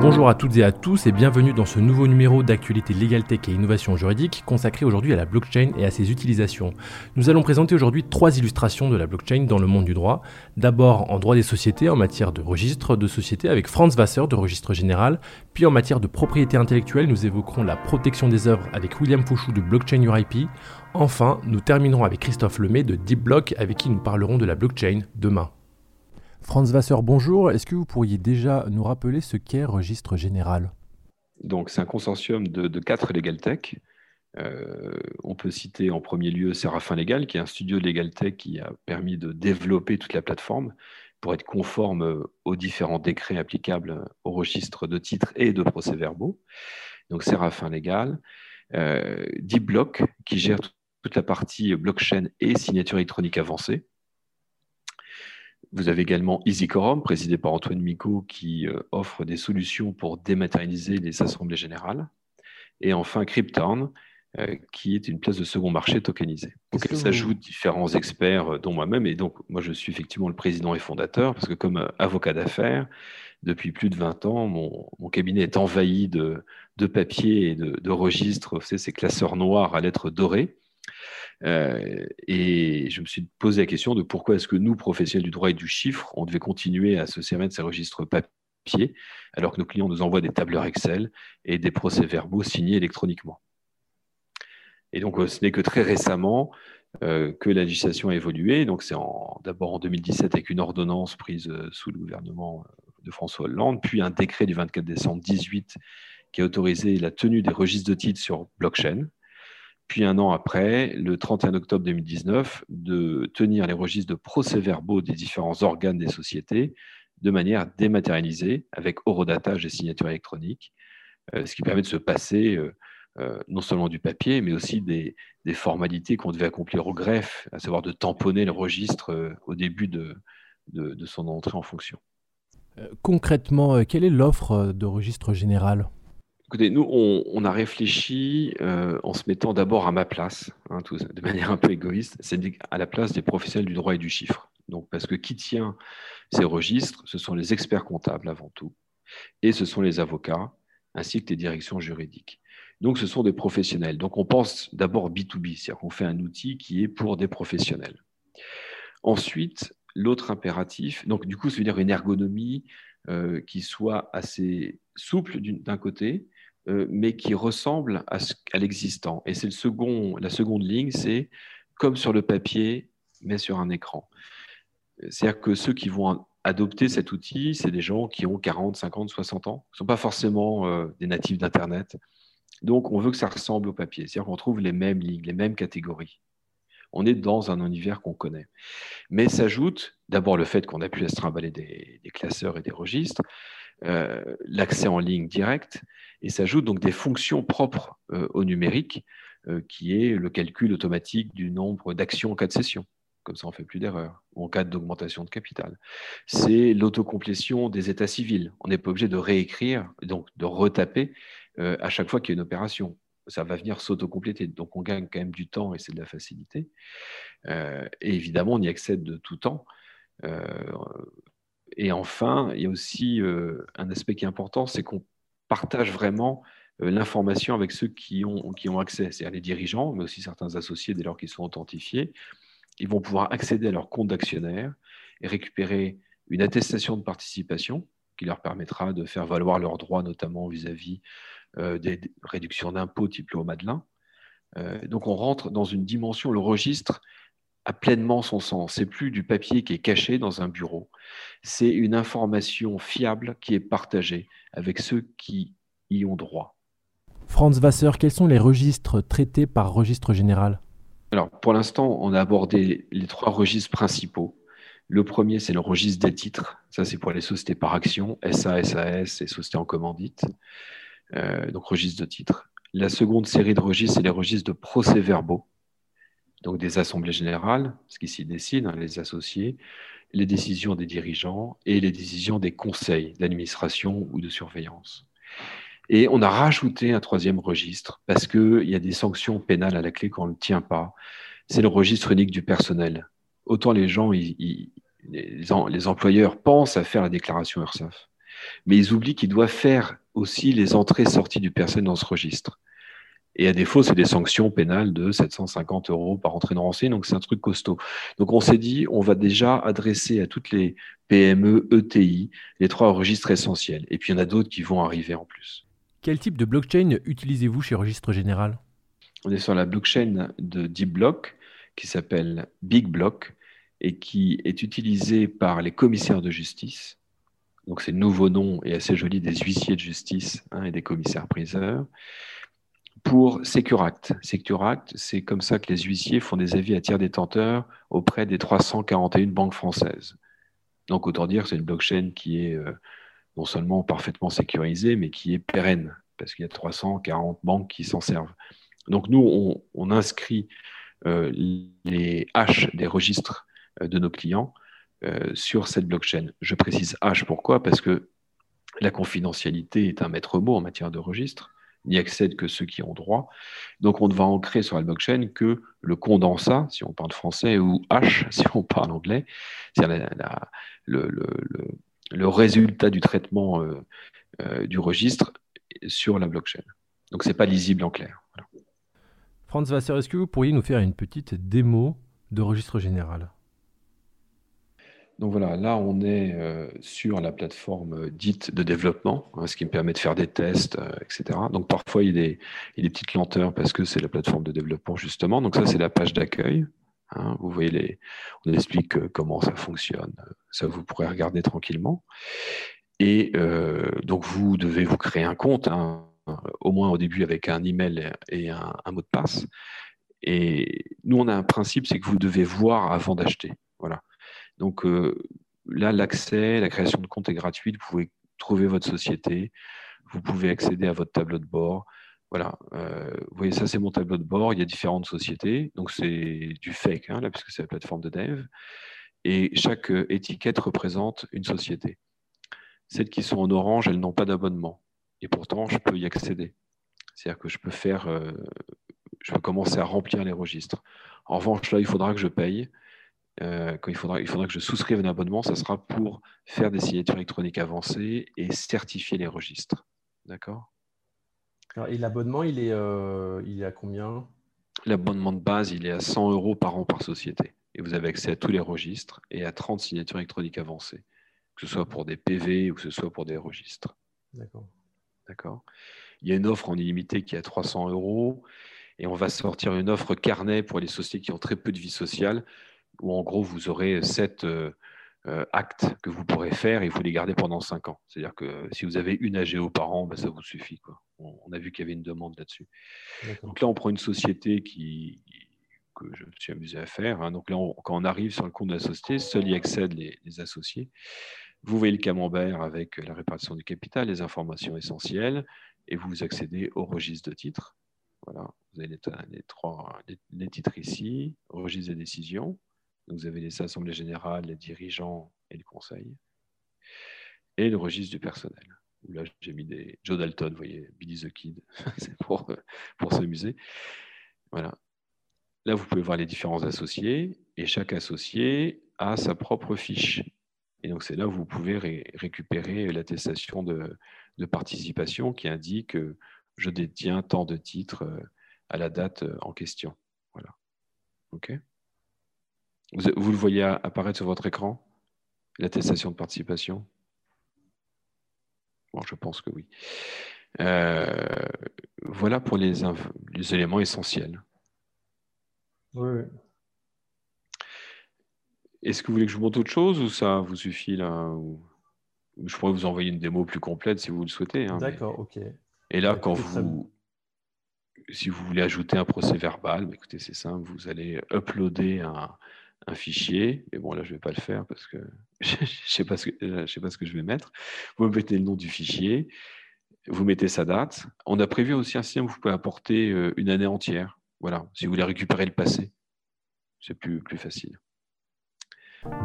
Bonjour à toutes et à tous et bienvenue dans ce nouveau numéro d'actualité Legal Tech et innovation juridique consacré aujourd'hui à la blockchain et à ses utilisations. Nous allons présenter aujourd'hui trois illustrations de la blockchain dans le monde du droit. D'abord en droit des sociétés en matière de registre de société avec Franz Wasser de registre général, puis en matière de propriété intellectuelle nous évoquerons la protection des œuvres avec William Fouchou de Blockchain URIP. Enfin, nous terminerons avec Christophe Lemay de DeepBlock avec qui nous parlerons de la blockchain demain. Franz Vasseur, bonjour. Est-ce que vous pourriez déjà nous rappeler ce qu'est Registre Général? Donc, c'est un consortium de, quatre Legal Tech. Euh, on peut citer en premier lieu Séraphin Legal, qui est un studio de Legal Tech qui a permis de développer toute la plateforme pour être conforme aux différents décrets applicables au registre de titres et de procès-verbaux. Donc, Séraphin Legal. Euh, qui gère toute la partie blockchain et signature électronique avancée. Vous avez également EasyQuorum, présidé par Antoine Micot, qui euh, offre des solutions pour dématérialiser les assemblées générales. Et enfin, Cryptown, euh, qui est une place de second marché tokenisée. Donc, il s'ajoute différents experts, euh, dont moi-même. Et donc, moi, je suis effectivement le président et fondateur, parce que comme avocat d'affaires, depuis plus de 20 ans, mon, cabinet est envahi de, papiers et de, de registres, ces classeurs noirs à lettres dorées. Euh, et je me suis posé la question de pourquoi est-ce que nous, professionnels du droit et du chiffre, on devait continuer à se servir de ces registres papier alors que nos clients nous envoient des tableurs Excel et des procès-verbaux signés électroniquement. Et donc, euh, ce n'est que très récemment euh, que la législation a évolué. Donc, c'est d'abord en 2017 avec une ordonnance prise sous le gouvernement de François Hollande, puis un décret du 24 décembre 2018 qui a autorisé la tenue des registres de titres sur blockchain, puis un an après, le 31 octobre 2019, de tenir les registres de procès-verbaux des différents organes des sociétés de manière dématérialisée, avec horodatage et signature électronique, euh, ce qui permet de se passer euh, euh, non seulement du papier, mais aussi des, formalités qu'on devait accomplir au greffe, à savoir de tamponner le registre au début de, de son entrée en fonction. Concrètement, quelle est l'offre de registre général? Écoutez, nous, on, a réfléchi euh, en se mettant d'abord à ma place, hein, de manière un peu égoïste, c'est à la place des professionnels du droit et du chiffre. Donc, parce que qui tient ces registres, ce sont les experts comptables avant tout, et ce sont les avocats, ainsi que les directions juridiques. Donc, ce sont des professionnels. Donc, on pense d'abord B2B, c'est-à-dire qu'on fait un outil qui est pour des professionnels. Ensuite, l'autre impératif, donc du coup, ça veut dire une ergonomie euh, qui soit assez souple d'un côté, mais qui ressemble à, l'existant. Et c'est le second, la seconde ligne, c'est comme sur le papier, mais sur un écran. C'est-à-dire que ceux qui vont adopter cet outil, c'est des gens qui ont 40, 50, 60 ans. Ce ne sont pas forcément euh, des natifs d'Internet. Donc, on veut que ça ressemble au papier. C'est-à-dire qu'on trouve les mêmes lignes, les mêmes catégories. On est dans un univers qu'on connaît. Mais s'ajoute d'abord le fait qu'on a pu se trimballer des, classeurs et des registres, euh, l'accès en ligne direct, et s'ajoutent donc des fonctions propres euh, au numérique, euh, qui est le calcul automatique du nombre d'actions en cas de cession. Comme ça, on fait plus d'erreur, ou en cas d'augmentation de capital. C'est l'autocomplétion des états civils. On n'est pas obligé de réécrire, donc de retaper à chaque fois qu'il y a une opération ça va venir s'autocompléter. Donc on gagne quand même du temps et c'est de la facilité. et évidemment, on y accède de tout temps. Et enfin, il y a aussi un aspect qui est important, c'est qu'on partage vraiment euh, l'information avec ceux qui ont, qui ont accès, c'est-à-dire les dirigeants, mais aussi certains associés dès lors qu'ils sont authentifiés. Ils vont pouvoir accéder à leur compte d'actionnaire et récupérer une attestation de participation qui leur permettra de faire valoir leurs droits, notamment vis-à-vis euh, des réductions d'impôts type au Madelin. Euh, donc on rentre dans une dimension, le registre a pleinement son sens. C'est plus du papier qui est caché dans un bureau. C'est une information fiable qui est partagée avec ceux qui y ont droit. Franz Wasser, quels sont les registres traités par registre général? Alors, pour l'instant, on a abordé les trois registres principaux. Le premier, c'est le registre des titres. Ça, c'est pour les sociétés par action, SA, SAS et sociétés en commandite. Euh, donc, registre de titres. La seconde série de registres, c'est les registres de procès-verbaux donc des assemblées générales, ce qui s'y décide, hein, les associés, les décisions des dirigeants et les décisions des conseils d'administration ou de surveillance. Et on a rajouté un troisième registre parce qu'il y a des sanctions pénales à la clé quand on ne tient pas. C'est le registre unique du personnel. Autant les gens, les, employeurs pensent à faire la déclaration URSAF. Mais ils oublient qu'ils doivent faire aussi les entrées et sorties du personne dans ce registre. Et à défaut, c'est des sanctions pénales de 750 euros par entrée de renseignement, donc c'est un truc costaud. Donc on s'est dit, on va déjà adresser à toutes les PME, ETI, les trois registres essentiels. Et puis il y en a d'autres qui vont arriver en plus. Quel type de blockchain utilisez-vous chez Registre Général? On est sur la blockchain de Deep Block qui s'appelle Big Block et qui est utilisée par les commissaires de justice. Donc c'est le nouveau nom et assez joli des huissiers de justice hein, et des commissaires priseurs pour Securact. Securact, c'est comme ça que les huissiers font des avis à tiers détenteurs auprès des 341 banques françaises. Donc autant dire que c'est une blockchain qui est euh, non seulement parfaitement sécurisée, mais qui est pérenne, parce qu'il y a 340 banques qui s'en servent. Donc nous, on, inscrit euh, les hash des registres euh, de nos clients sur cette blockchain. Je précise hash pourquoi? Parce que la confidentialité est un maître mot en matière de registre n'y accèdent que ceux qui ont droit. Donc on va ancrer sur la blockchain que le condensat, si on parle français, ou H, si on parle anglais, c'est le, le, résultat du traitement euh, euh, du registre sur la blockchain. Donc ce n'est pas lisible en clair. Franz Wasser, est-ce que vous pourriez nous faire une petite démo de registre général? Donc voilà, là on est euh, sur la plateforme euh, dite de développement, hein, ce qui me permet de faire des tests, euh, etc. Donc parfois il y, a des, petites lenteurs parce que c'est la plateforme de développement justement. Donc ça c'est la page d'accueil. Hein. vous voyez, les, on explique comment ça fonctionne. Ça vous pourrez regarder tranquillement. Et donc vous devez vous créer un compte, hein, au moins au début avec un email et un mot de passe. Et nous on a un principe, c'est que vous devez voir avant d'acheter. Voilà. Donc euh, là, l'accès, la création de compte est gratuite. Vous pouvez trouver votre société, vous pouvez accéder à votre tableau de bord. Voilà, euh, vous voyez, ça c'est mon tableau de bord. Il y a différentes sociétés, donc c'est du fake, hein, là, puisque c'est la plateforme de dev. Et chaque euh, étiquette représente une société. Celles qui sont en orange, elles n'ont pas d'abonnement. Et pourtant, je peux y accéder. C'est-à-dire que je peux faire, je peux commencer à remplir les registres. En revanche, là, il faudra que je paye. Euh, quand il faudra, il faudra que je souscrive un abonnement, ça sera pour faire des signatures électroniques avancées et certifier les registres. D'accord? Et l'abonnement, il, est, euh, il est à combien? L'abonnement de base, il est à 100 euros par an par société. Et vous avez accès à tous les registres et à 30 signatures électroniques avancées, que ce soit pour des PV ou que ce soit pour des registres. D'accord. D'accord? Il y a une offre en illimité qui est à 300 euros et on va sortir une offre carnet pour les sociétés qui ont très peu de vie sociale où en gros vous aurez sept euh, euh, actes que vous pourrez faire et vous les gardez pendant cinq ans. C'est-à-dire que si vous avez une AGO par an, ben, ça vous suffit. Quoi. On, a vu qu'il y avait une demande là-dessus. Donc là, on prend une société qui, que je me suis amusé à faire. Hein. Donc là, quand on arrive sur le compte de la société, seuls y accèdent les, les, associés. Vous voyez le camembert avec la répartition du capital, les informations essentielles, et vous accédez au registre de titres. Voilà, vous avez les, trois les titres ici, registre des décisions vous avez les assemblées générales, les dirigeants et le conseil. Et le registre du personnel. là, j'ai mis des Joe Dalton, vous voyez, Billy the Kid, c'est pour, pour s'amuser. Voilà. Là, vous pouvez voir les différents associés, et chaque associé a sa propre fiche. Et donc, c'est là où vous pouvez récupérer l'attestation de, de, participation qui indique que je détiens tant de titres euh, à la date euh, en question. Voilà. OK? Vous, le voyez apparaître sur votre écran L'attestation de participation? Bon, je pense que oui. Euh, voilà pour les, les, éléments essentiels. Oui. Est-ce que vous voulez que je vous montre autre chose ou ça vous suffit là Je pourrais vous envoyer une démo plus complète si vous le souhaitez. Hein, D'accord, ok. Et là, quand vous, si vous voulez ajouter un procès verbal, bah, écoutez, c'est simple, vous allez uploader un, un fichier. Et bon, là, je ne vais pas le faire parce que je ne sais, pas ce que, euh, sais pas ce que je vais mettre. Vous mettez le nom du fichier, vous mettez sa date. On a prévu aussi un système où vous pouvez apporter euh, une année entière. Voilà, si vous voulez récupérer le passé, c'est plus, plus facile.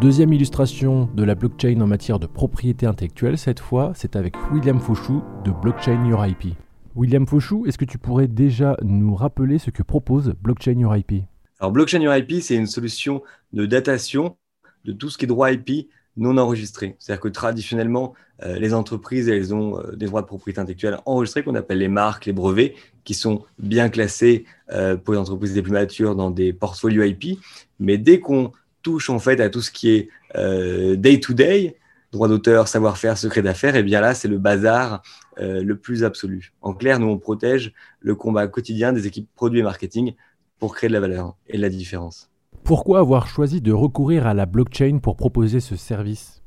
Deuxième illustration de la blockchain en matière de propriété intellectuelle, cette fois, c'est avec William Fauchou de Blockchain Your IP. William Fauchou, est-ce que tu pourrais déjà nous rappeler ce que propose Blockchain Your IP alors, Blockchain IP, c'est une solution de datation de tout ce qui est droit IP non enregistrés. C'est-à-dire que traditionnellement, euh, les entreprises, elles ont euh, des droits de propriété intellectuelle enregistrés qu'on appelle les marques, les brevets, qui sont bien classés euh, pour les entreprises les plus matures dans des portfolios IP. Mais dès qu'on touche en fait à tout ce qui est day-to-day, droit d'auteur, savoir-faire, secret d'affaires, et eh bien là, c'est le bazar le plus absolu. En clair, nous, on protège le combat quotidien des équipes produits et marketing pour créer de la valeur et de la différence. Pourquoi avoir choisi de recourir à la blockchain pour proposer ce service?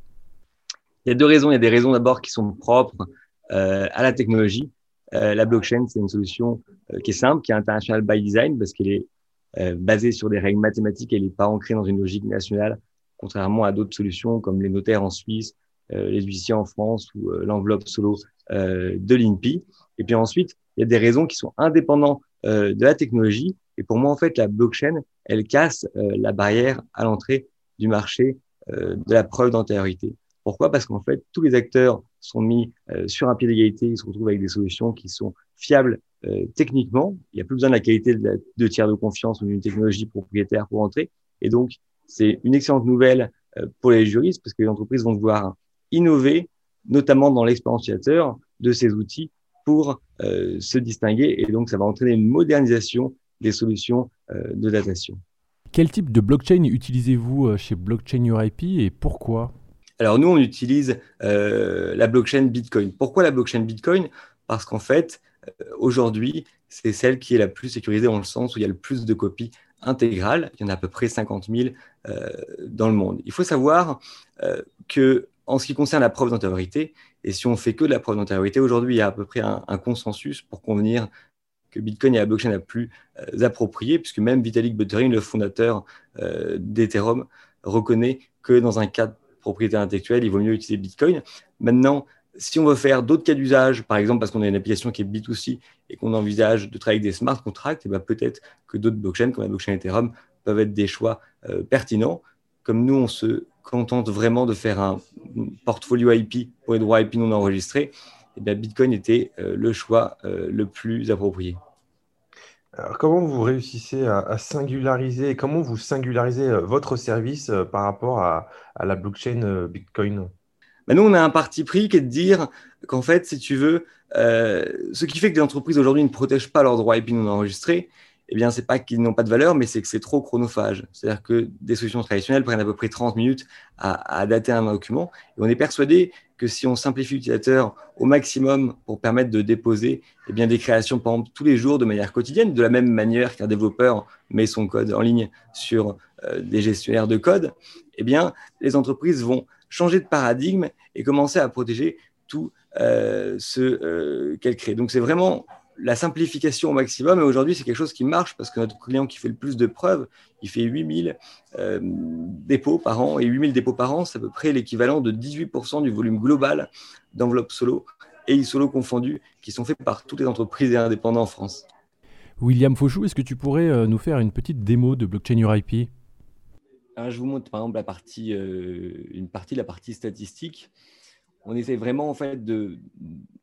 Il y a deux raisons. Il y a des raisons d'abord qui sont propres euh, à la technologie. Euh, la blockchain, c'est une solution euh, qui est simple, qui est international by design parce qu'elle est basée sur des règles mathématiques. Elle n'est pas ancrée dans une logique nationale, contrairement à d'autres solutions comme les notaires en Suisse, les huissiers en France ou l'enveloppe solo de l'INPI. Et puis ensuite, il y a des raisons qui sont indépendantes de la technologie et pour moi, en fait, la blockchain, elle casse euh, la barrière à l'entrée du marché euh, de la preuve d'antériorité. Pourquoi? Parce qu'en fait, tous les acteurs sont mis euh, sur un pied d'égalité, ils se retrouvent avec des solutions qui sont fiables techniquement. Il n'y a plus besoin de la qualité de, tiers de confiance ou d'une technologie propriétaire pour entrer. Et donc, c'est une excellente nouvelle pour les juristes parce que les entreprises vont devoir innover, notamment dans l'expérience de ces outils pour se distinguer. Et donc, ça va entraîner une modernisation des solutions euh, de datation. Quel type de blockchain utilisez-vous euh, chez Blockchain URIP et pourquoi? Alors nous, on utilise euh, la blockchain Bitcoin. Pourquoi la blockchain Bitcoin? Parce qu'en fait, aujourd'hui, c'est celle qui est la plus sécurisée dans le sens où il y a le plus de copies intégrales. Il y en a à peu près 50 000 dans le monde. Il faut savoir que en ce qui concerne la preuve d'antériorité, et si on fait que de la preuve d'antériorité, aujourd'hui, il y a à peu près un, un consensus pour convenir Bitcoin est la blockchain la plus euh, appropriée, puisque même Vitalik Buterin, le fondateur euh, d'Ethereum, reconnaît que dans un cas de propriété intellectuelle, il vaut mieux utiliser Bitcoin. Maintenant, si on veut faire d'autres cas d'usage, par exemple parce qu'on a une application qui est B2C et qu'on envisage de travailler avec des smart contracts, eh ben, peut-être que d'autres blockchains, comme la blockchain Ethereum, peuvent être des choix euh, pertinents. Comme nous, on se contente vraiment de faire un portfolio IP pour les droits IP non enregistrés, et eh Bitcoin était le choix le plus approprié. Comment vous réussissez à, singulariser, comment vous singularisez euh, votre service euh, par rapport à, la blockchain euh, Bitcoin? Ben, Nous, on a un parti pris qui est de dire qu'en fait, si tu veux, ce qui fait que les entreprises aujourd'hui ne protègent pas leurs droits IP non enregistrés, eh bien, c'est pas qu'ils n'ont pas de valeur, mais c'est que c'est trop chronophage. C'est-à-dire que des solutions traditionnelles prennent à peu près 30 minutes à, dater un document. Et on est persuadé que si on simplifie l'utilisateur au maximum pour permettre de déposer eh bien, des créations, par tous les jours de manière quotidienne, de la même manière qu'un développeur met son code en ligne sur euh, des gestionnaires de code, eh bien, les entreprises vont changer de paradigme et commencer à protéger tout euh, ce euh, qu'elles créent. Donc, c'est vraiment la simplification au maximum. Et aujourd'hui, c'est quelque chose qui marche parce que notre client qui fait le plus de preuves, il fait 8000 euh, dépôts par an. Et 8000 dépôts par an, c'est à peu près l'équivalent de 18% du volume global d'enveloppes solo et e-solo confondus qui sont faits par toutes les entreprises et indépendants en France. William Fauchou, est-ce que tu pourrais euh, nous faire une petite démo de Blockchain Your IP Je vous montre par exemple la partie, euh, une partie de la partie statistique. On essaie vraiment en fait de,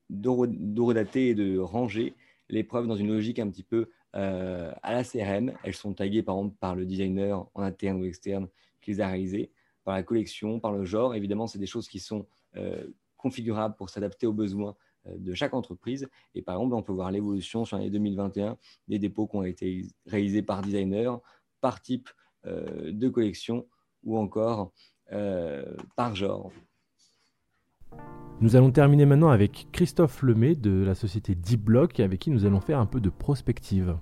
d'horodater et de ranger les preuves dans une logique un petit peu euh, à la CRM. Elles sont taguées par exemple par le designer en interne ou externe qui les a réalisées, par la collection, par le genre. Évidemment, c'est des choses qui sont euh, configurables pour s'adapter aux besoins euh, de chaque entreprise. Et par exemple, on peut voir l'évolution sur l'année 2021 des dépôts qui ont été réalisés par designer, par type de collection ou encore par genre. Nous allons terminer maintenant avec Christophe Lemay de la société DeepBlock avec qui nous allons faire un peu de prospective.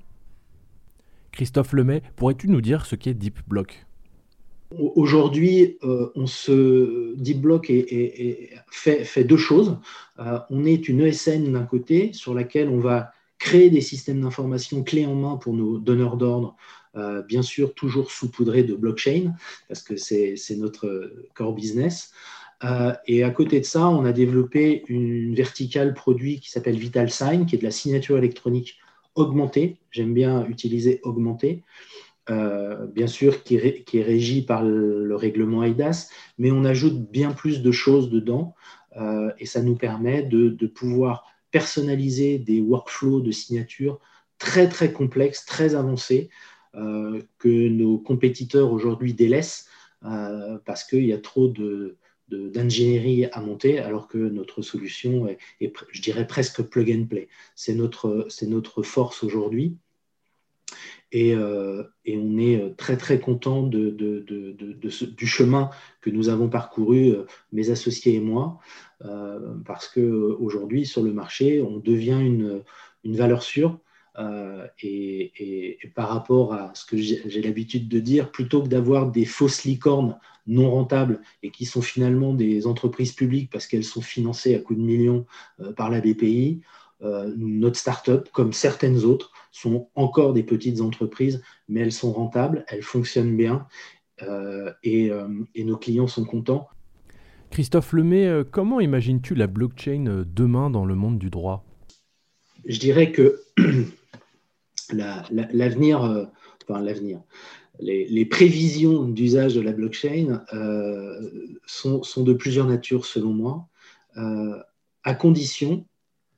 Christophe Lemay, pourrais-tu nous dire ce qu'est DeepBlock Aujourd'hui, euh, on se DeepBlock fait, deux choses. Euh, on est une ESN d'un côté sur laquelle on va créer des systèmes d'information clés en main pour nos donneurs d'ordre, euh, bien sûr toujours saupoudrés de blockchain parce que c'est notre core business. Euh, et à côté de ça, on a développé une verticale produit qui s'appelle VitalSign, qui est de la signature électronique augmentée. J'aime bien utiliser augmentée. Euh, bien sûr, qui, est régie par le, règlement EIDAS, mais on ajoute bien plus de choses dedans euh, et ça nous permet de, de, pouvoir personnaliser des workflows de signature très très complexes, très avancés, que nos compétiteurs aujourd'hui délaissent parce qu'il y a trop de, d'ingénierie à monter, alors que notre solution est, je dirais, presque plug and play. C'est notre, notre force aujourd'hui. Et, euh, et, on est très très content de, de, de, du chemin que nous avons parcouru, euh, mes associés et moi, euh, parce qu'aujourd'hui, sur le marché, on devient une, une valeur sûre. Euh, et, et, par rapport à ce que j'ai l'habitude de dire, plutôt que d'avoir des fausses licornes non rentables et qui sont finalement des entreprises publiques parce qu'elles sont financées à coups de millions par la BPI, euh, notre start-up, comme certaines autres, sont encore des petites entreprises, mais elles sont rentables, elles fonctionnent bien euh, euh, et, nos clients sont contents. Christophe Lemay, comment imagines-tu la blockchain demain dans le monde du droit? Je dirais que l'avenir, enfin l'avenir, les, prévisions d'usage de la blockchain sont, sont, de plusieurs natures selon moi, à condition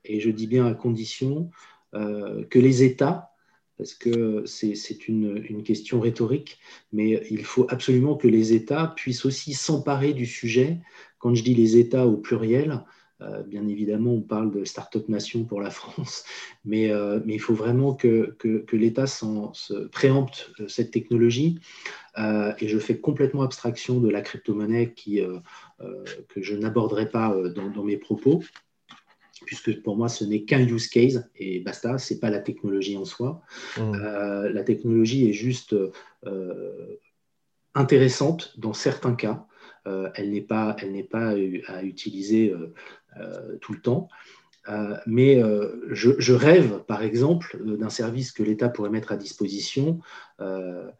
et je dis bien à condition euh, que les États, parce que c'est une, question rhétorique, mais il faut absolument que les États puissent aussi s'emparer du sujet. Quand je dis les États au pluriel, euh, bien évidemment, on parle de start-up nation pour la France, mais, euh, mais il faut vraiment que, que, l'État se préempte cette technologie. et je fais complètement abstraction de la crypto-monnaie qui, que je n'aborderai pas dans, dans, mes propos puisque pour moi, ce n'est qu'un use case et basta, ce n'est pas la technologie en soi. Mmh. Euh, la technologie est juste euh, intéressante dans certains cas. Euh, elle n'est pas, elle pas à utiliser tout le temps. mais je, rêve, par exemple, d'un service que l'État pourrait mettre à disposition d'un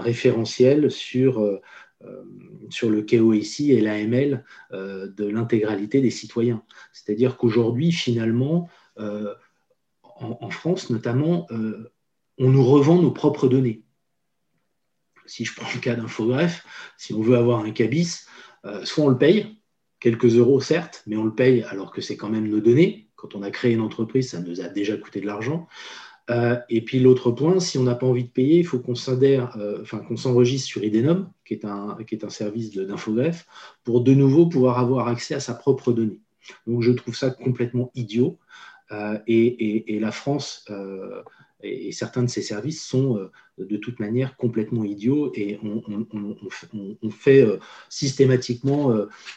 référentiel sur euh, sur le KOIC et l'AML euh, de l'intégralité des citoyens. C'est-à-dire qu'aujourd'hui, finalement, euh, en, France notamment, on nous revend nos propres données. Si je prends le cas d'Infogreffe, si on veut avoir un cabis, soit on le paye, quelques euros certes, mais on le paye alors que c'est quand même nos données. Quand on a créé une entreprise, ça nous a déjà coûté de l'argent. Euh, et puis l'autre point, si on n'a pas envie de payer, il faut qu'on euh, enfin, qu'on s'enregistre sur Idenum, qui est un, qui est un service d'infogreffe, pour de nouveau pouvoir avoir accès à sa propre donnée. Donc je trouve ça complètement idiot. Euh, et, la France et certains de ces services sont de toute manière complètement idiots et on, fait systématiquement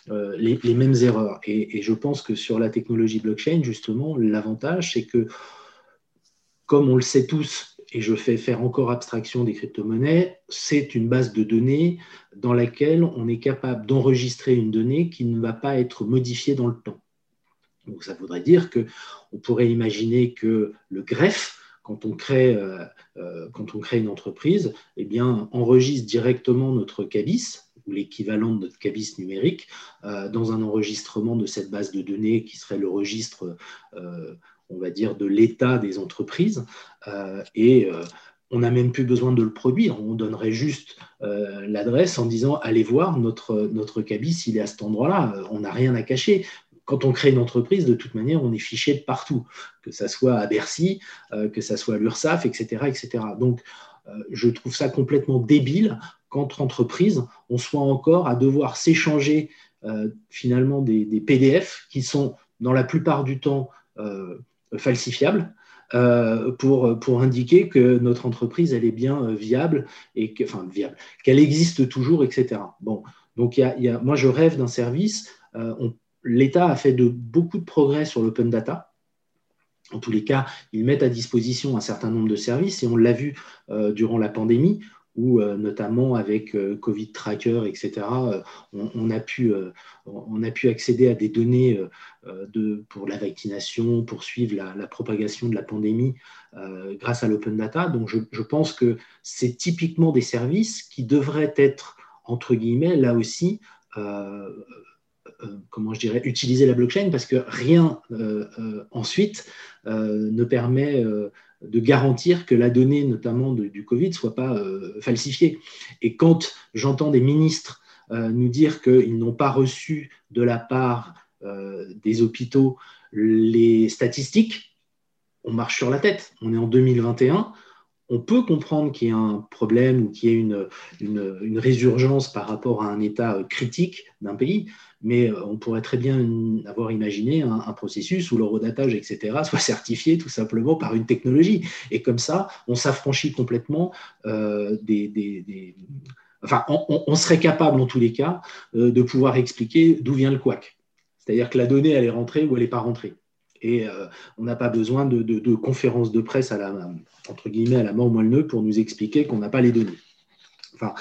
les, les, mêmes erreurs. Et, et, je pense que sur la technologie blockchain, justement, l'avantage, c'est que comme on le sait tous, et je fais faire encore abstraction des crypto-monnaies, c'est une base de données dans laquelle on est capable d'enregistrer une donnée qui ne va pas être modifiée dans le temps. Donc ça voudrait dire qu'on pourrait imaginer que le greffe, quand on crée, euh, euh, quand on crée une entreprise, eh bien, enregistre directement notre cabis, ou l'équivalent de notre cabis numérique, euh, dans un enregistrement de cette base de données qui serait le registre on va dire, de l'état des entreprises. Et on n'a même plus besoin de le produire. On donnerait juste l'adresse en disant allez voir notre, notre cabis, il est à cet endroit-là. On n'a rien à cacher. Quand on crée une entreprise, de toute manière, on est fiché de partout, que ce soit à Bercy, que ce soit à l'URSSAF, etc., etc. Donc, je trouve ça complètement débile qu'entre entreprises, on soit encore à devoir s'échanger finalement des, PDF qui sont, dans la plupart du temps, falsifiable euh, pour, indiquer que notre entreprise elle est bien euh, viable et viable, qu'elle existe toujours, etc. Bon, donc il y a, moi je rêve d'un service. Euh, L'État a fait de beaucoup de progrès sur l'open data. En tous les cas, ils mettent à disposition un certain nombre de services et on l'a vu durant la pandémie où euh, notamment avec euh, Covid Tracker, etc., euh, on, a pu, accéder à des données pour la vaccination, pour suivre la, propagation de la pandémie grâce à l'open data. Donc je pense que c'est typiquement des services qui devraient être, entre guillemets, là aussi, comment je dirais, utiliser la blockchain parce que rien ensuite ne permet de garantir que la donnée, notamment du Covid, ne soit pas euh, falsifiée. Et quand j'entends des ministres euh, nous dire qu'ils n'ont pas reçu de la part euh, des hôpitaux les statistiques, on marche sur la tête. On est en 2021, on peut comprendre qu'il y a un problème ou qu'il y ait une, résurgence par rapport à un état critique d'un pays, mais euh, on pourrait très bien avoir imaginé un, processus où l'eurodatage, etc., soit certifié tout simplement par une technologie. Et comme ça, on s'affranchit complètement euh, des, Enfin, on, serait capable, en tous les cas, euh, de pouvoir expliquer d'où vient le couac. C'est-à-dire que la donnée, elle est rentrée ou elle n'est pas rentrée. Et on n'a pas besoin de, de, conférences de presse à la, entre guillemets, à la mort moelle pour nous expliquer qu'on n'a pas les données. Enfin,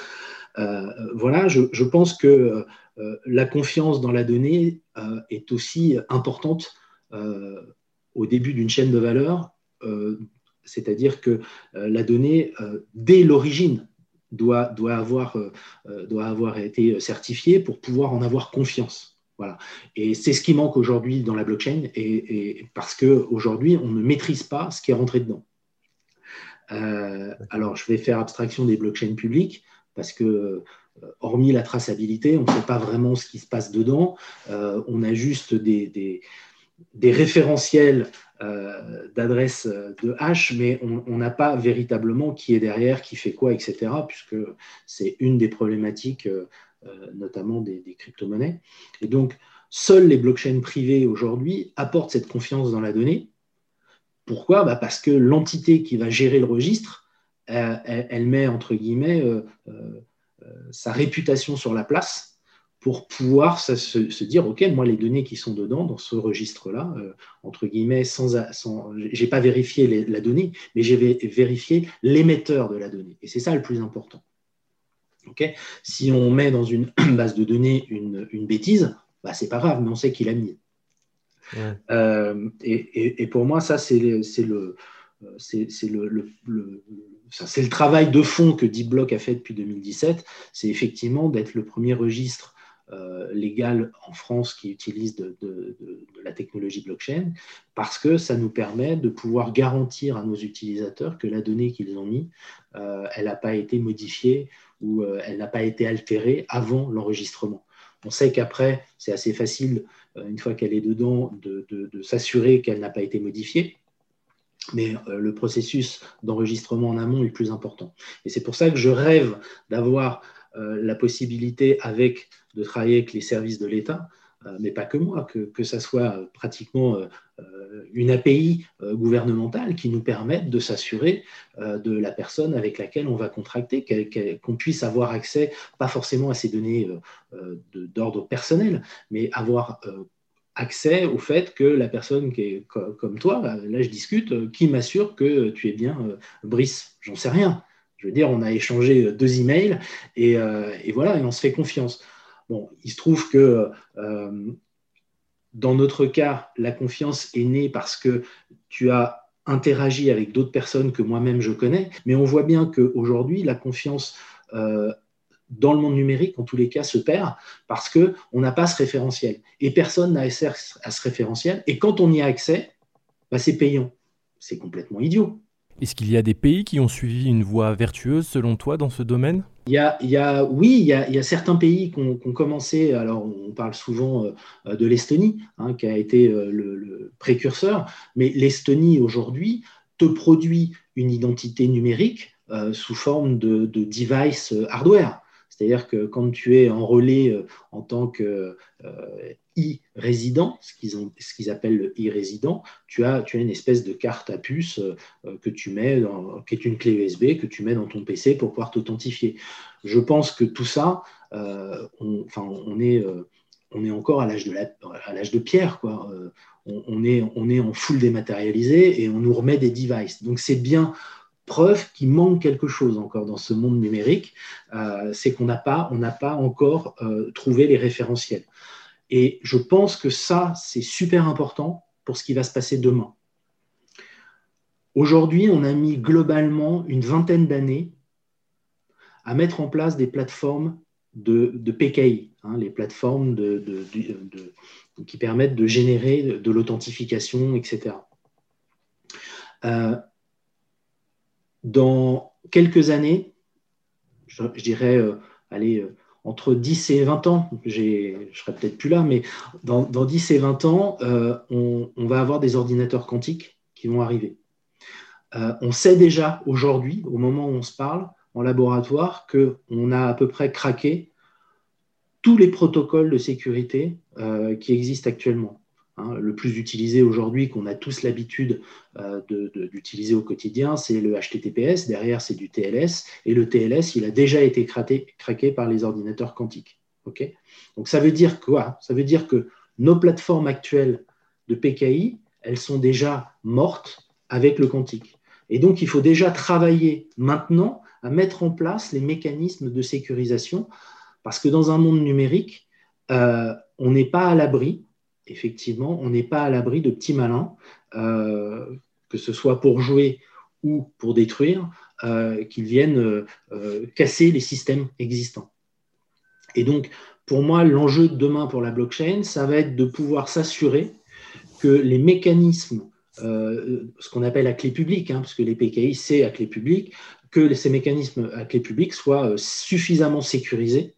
voilà, je, pense que euh, la confiance dans la donnée euh, est aussi importante euh, au début d'une chaîne de valeur, c'est-à-dire que la donnée, dès l'origine, doit, doit, avoir, doit avoir été certifiée pour pouvoir en avoir confiance. Voilà. Et c'est ce qui manque aujourd'hui dans la blockchain, et, parce qu'aujourd'hui, on ne maîtrise pas ce qui est rentré dedans. alors, je vais faire abstraction des blockchains publiques, parce que euh, hormis la traçabilité, on ne sait pas vraiment ce qui se passe dedans. Euh, on a juste des, référentiels euh, d'adresses de hash, mais on n'a pas véritablement qui est derrière, qui fait quoi, etc., puisque c'est une des problématiques, notamment des, des crypto-monnaies. Et donc, seules les blockchains privées aujourd'hui apportent cette confiance dans la donnée. Pourquoi? Bah, Parce que l'entité qui va gérer le registre, elle, met, entre guillemets, euh, sa réputation sur la place pour pouvoir se, dire, OK, moi, les données qui sont dedans, dans ce registre-là, euh, entre guillemets, sans, sans j'ai pas vérifié la donnée, mais j'ai vérifié l'émetteur de la donnée. Et c'est ça le plus important. Si on met dans une base de données une, une bêtise, bah, c'est pas grave, mais on sait qu'il a mis. Euh, et, et, pour moi, ça, c'est le, c'est le, le, c'est le travail de fond que DeepBlock a fait depuis 2017, c'est effectivement d'être le premier registre euh, légal en France qui utilise de, la technologie blockchain, parce que ça nous permet de pouvoir garantir à nos utilisateurs que la donnée qu'ils ont mis, euh, elle n'a pas été modifiée ou euh, elle n'a pas été altérée avant l'enregistrement. On sait qu'après, c'est assez facile, une fois qu'elle est dedans, de s'assurer qu'elle n'a pas été modifiée mais euh, le processus d'enregistrement en amont est plus important. Et c'est pour ça que je rêve d'avoir euh, la possibilité avec, de travailler avec les services de l'État, euh, mais pas que moi, que, que ça soit pratiquement une API gouvernementale qui nous permette de s'assurer de la personne avec laquelle on va contracter, qu'on puisse avoir accès, pas forcément à ces données d'ordre personnel, mais avoir accès au fait que la personne qui est comme toi, là je discute, euh, qui m'assure que tu es bien euh, Brice J'en sais rien. Je veux dire, on a échangé euh, deux emails et voilà, et on se fait confiance. Bon, il se trouve que dans notre cas, la confiance est née parce que tu as interagi avec d'autres personnes que moi-même je connais, mais on voit bien qu'aujourd'hui, la confiance dans le monde numérique, en tous les cas, se perd parce qu'on n'a pas ce référentiel. Et personne n'a accès à ce référentiel. Et quand on y a accès, bah, c'est payant. C'est complètement idiot. Est-ce qu'il y a des pays qui ont suivi une voie vertueuse, selon toi, dans ce domaine? Il oui, il y a, certains pays qui ont, commencé, alors on parle souvent euh, de l'Estonie, hein, qui a été euh, le, précurseur, mais l'Estonie aujourd'hui te produit une identité numérique euh, sous forme de device hardware. C'est-à-dire que quand tu es enrôlé euh, en tant que euh, e-résident, ce qu'ils appellent le e-résident, tu as, tu as une espèce de carte à puce euh, que tu mets, dans, qui est une clé USB que tu mets dans ton PC pour pouvoir t'authentifier. Je pense que tout ça, on, on, est, on est encore à l'âge de, de pierre. Quoi. On, est, on est en full dématérialisé et on nous remet des devices. Donc c'est bien preuve qu'il manque quelque chose encore dans ce monde numérique, euh, c'est qu'on n'a pas, pas encore euh, trouvé les référentiels. Et je pense que ça, c'est super important pour ce qui va se passer demain. Aujourd'hui, on a mis globalement une vingtaine d'années à mettre en place des plateformes de, PKI, hein, les plateformes qui permettent de générer de, l'authentification, etc. dans quelques années, je, dirais, euh, euh, entre 10 et 20 ans, je serai peut-être plus là, mais dans, 10 et 20 ans, euh, on, va avoir des ordinateurs quantiques qui vont arriver. on sait déjà aujourd'hui, au moment où on se parle, en laboratoire, qu'on a à peu près craqué tous les protocoles de sécurité qui existent actuellement. Hein, le plus utilisé aujourd'hui, qu'on a tous l'habitude euh, d'utiliser au quotidien, c'est le HTTPS. Derrière, c'est du TLS. Et le TLS, il a déjà été craqué par les ordinateurs quantiques. Donc, ça veut dire quoi? Ça veut dire que nos plateformes actuelles de PKI, elles sont déjà mortes avec le quantique. Et donc, il faut déjà travailler maintenant à mettre en place les mécanismes de sécurisation, parce que dans un monde numérique, euh, on n'est pas à l'abri effectivement, on n'est pas à l'abri de petits malins, euh, que ce soit pour jouer ou pour détruire, euh, qu'ils viennent euh, casser les systèmes existants. Et donc, pour moi, l'enjeu de demain pour la blockchain, ça va être de pouvoir s'assurer que les mécanismes, ce qu'on appelle à clé publique, hein, parce les PKI, c'est à clé publique, que ces mécanismes à clé publique soient suffisamment sécurisés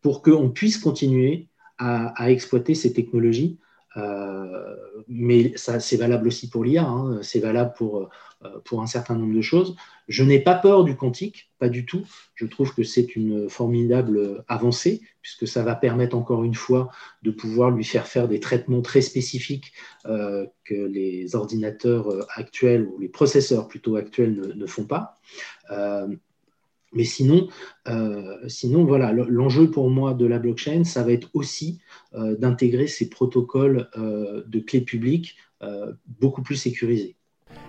pour qu'on puisse continuer à, exploiter ces technologies euh, mais ça, c'est valable aussi pour l'IA, hein. c'est valable pour, euh, pour un certain nombre de choses. Je n'ai pas peur du quantique, pas du tout. Je trouve que c'est une formidable avancée, puisque ça va permettre encore une fois de pouvoir lui faire faire des traitements très spécifiques euh, que les ordinateurs actuels, ou les processeurs plutôt actuels, ne, ne font pas. Mais sinon, euh, sinon voilà, l'enjeu pour moi de la blockchain, ça va être aussi euh, d'intégrer ces protocoles euh, de clés publiques beaucoup plus sécurisés.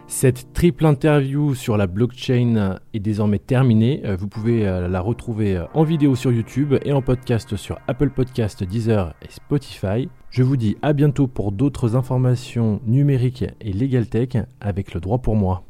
Cette triple interview sur la blockchain est désormais terminée. Vous pouvez la retrouver en vidéo sur YouTube et en podcast sur Apple Podcast, Deezer et Spotify. Je vous dis à bientôt pour d'autres informations numériques et legal tech avec le droit pour moi.